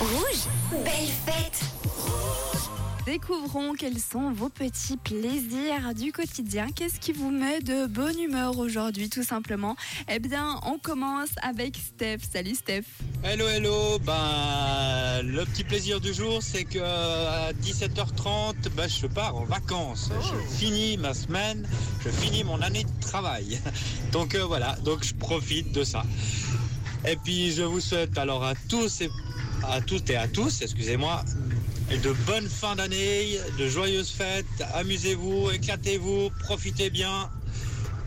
Rouge, belle fête Découvrons quels sont vos petits plaisirs du quotidien. Qu'est-ce qui vous met de bonne humeur aujourd'hui, tout simplement? Eh bien, on commence avec Steph. Salut Steph. Hello, hello. Ben, le petit plaisir du jour, c'est que à 17h30, ben, je pars en vacances. Je finis ma semaine, je finis mon année de travail. Donc euh, voilà, donc je profite de ça. Et puis je vous souhaite alors à tous et à toutes et à tous, excusez-moi, de bonnes fins d'année, de joyeuses fêtes. Amusez-vous, éclatez-vous, profitez bien.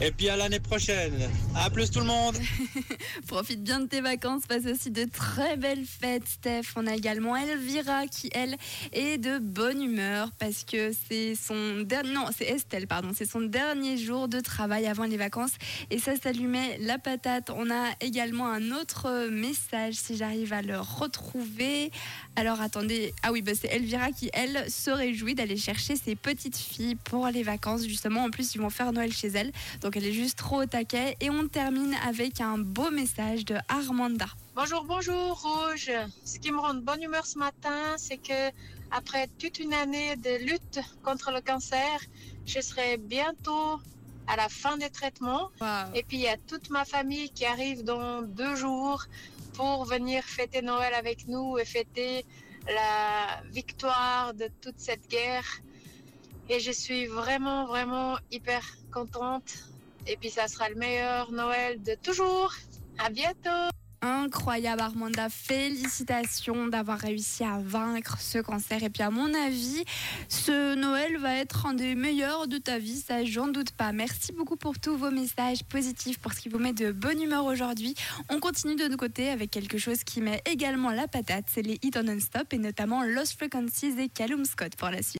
Et puis à l'année prochaine. À plus tout le monde. Profite bien de tes vacances, passe aussi de très belles fêtes, Steph. On a également Elvira qui, elle, est de bonne humeur parce que c'est son dernier, non, c'est Estelle, pardon, c'est son dernier jour de travail avant les vacances et ça s'allumait la patate. On a également un autre message si j'arrive à le retrouver. Alors attendez, ah oui, bah, c'est Elvira qui, elle, se réjouit d'aller chercher ses petites filles pour les vacances. Justement, en plus, ils vont faire Noël chez elle. Elle est juste trop au taquet. Et on termine avec un beau message de Armanda. Bonjour, bonjour Rouge. Ce qui me rend de bonne humeur ce matin, c'est que après toute une année de lutte contre le cancer, je serai bientôt à la fin des traitements. Et puis il y a toute ma famille qui arrive dans deux jours pour venir fêter Noël avec nous et fêter la victoire de toute cette guerre. Et je suis vraiment, vraiment hyper contente. Et puis ça sera le meilleur Noël de toujours. À bientôt. Incroyable Armanda, félicitations d'avoir réussi à vaincre ce cancer. Et puis à mon avis, ce Noël va être un des meilleurs de ta vie, ça j'en doute pas. Merci beaucoup pour tous vos messages positifs, pour ce qui vous met de bonne humeur aujourd'hui. On continue de notre côté avec quelque chose qui met également la patate, c'est les hits on non-stop et notamment Lost Frequencies et Callum Scott pour la suite.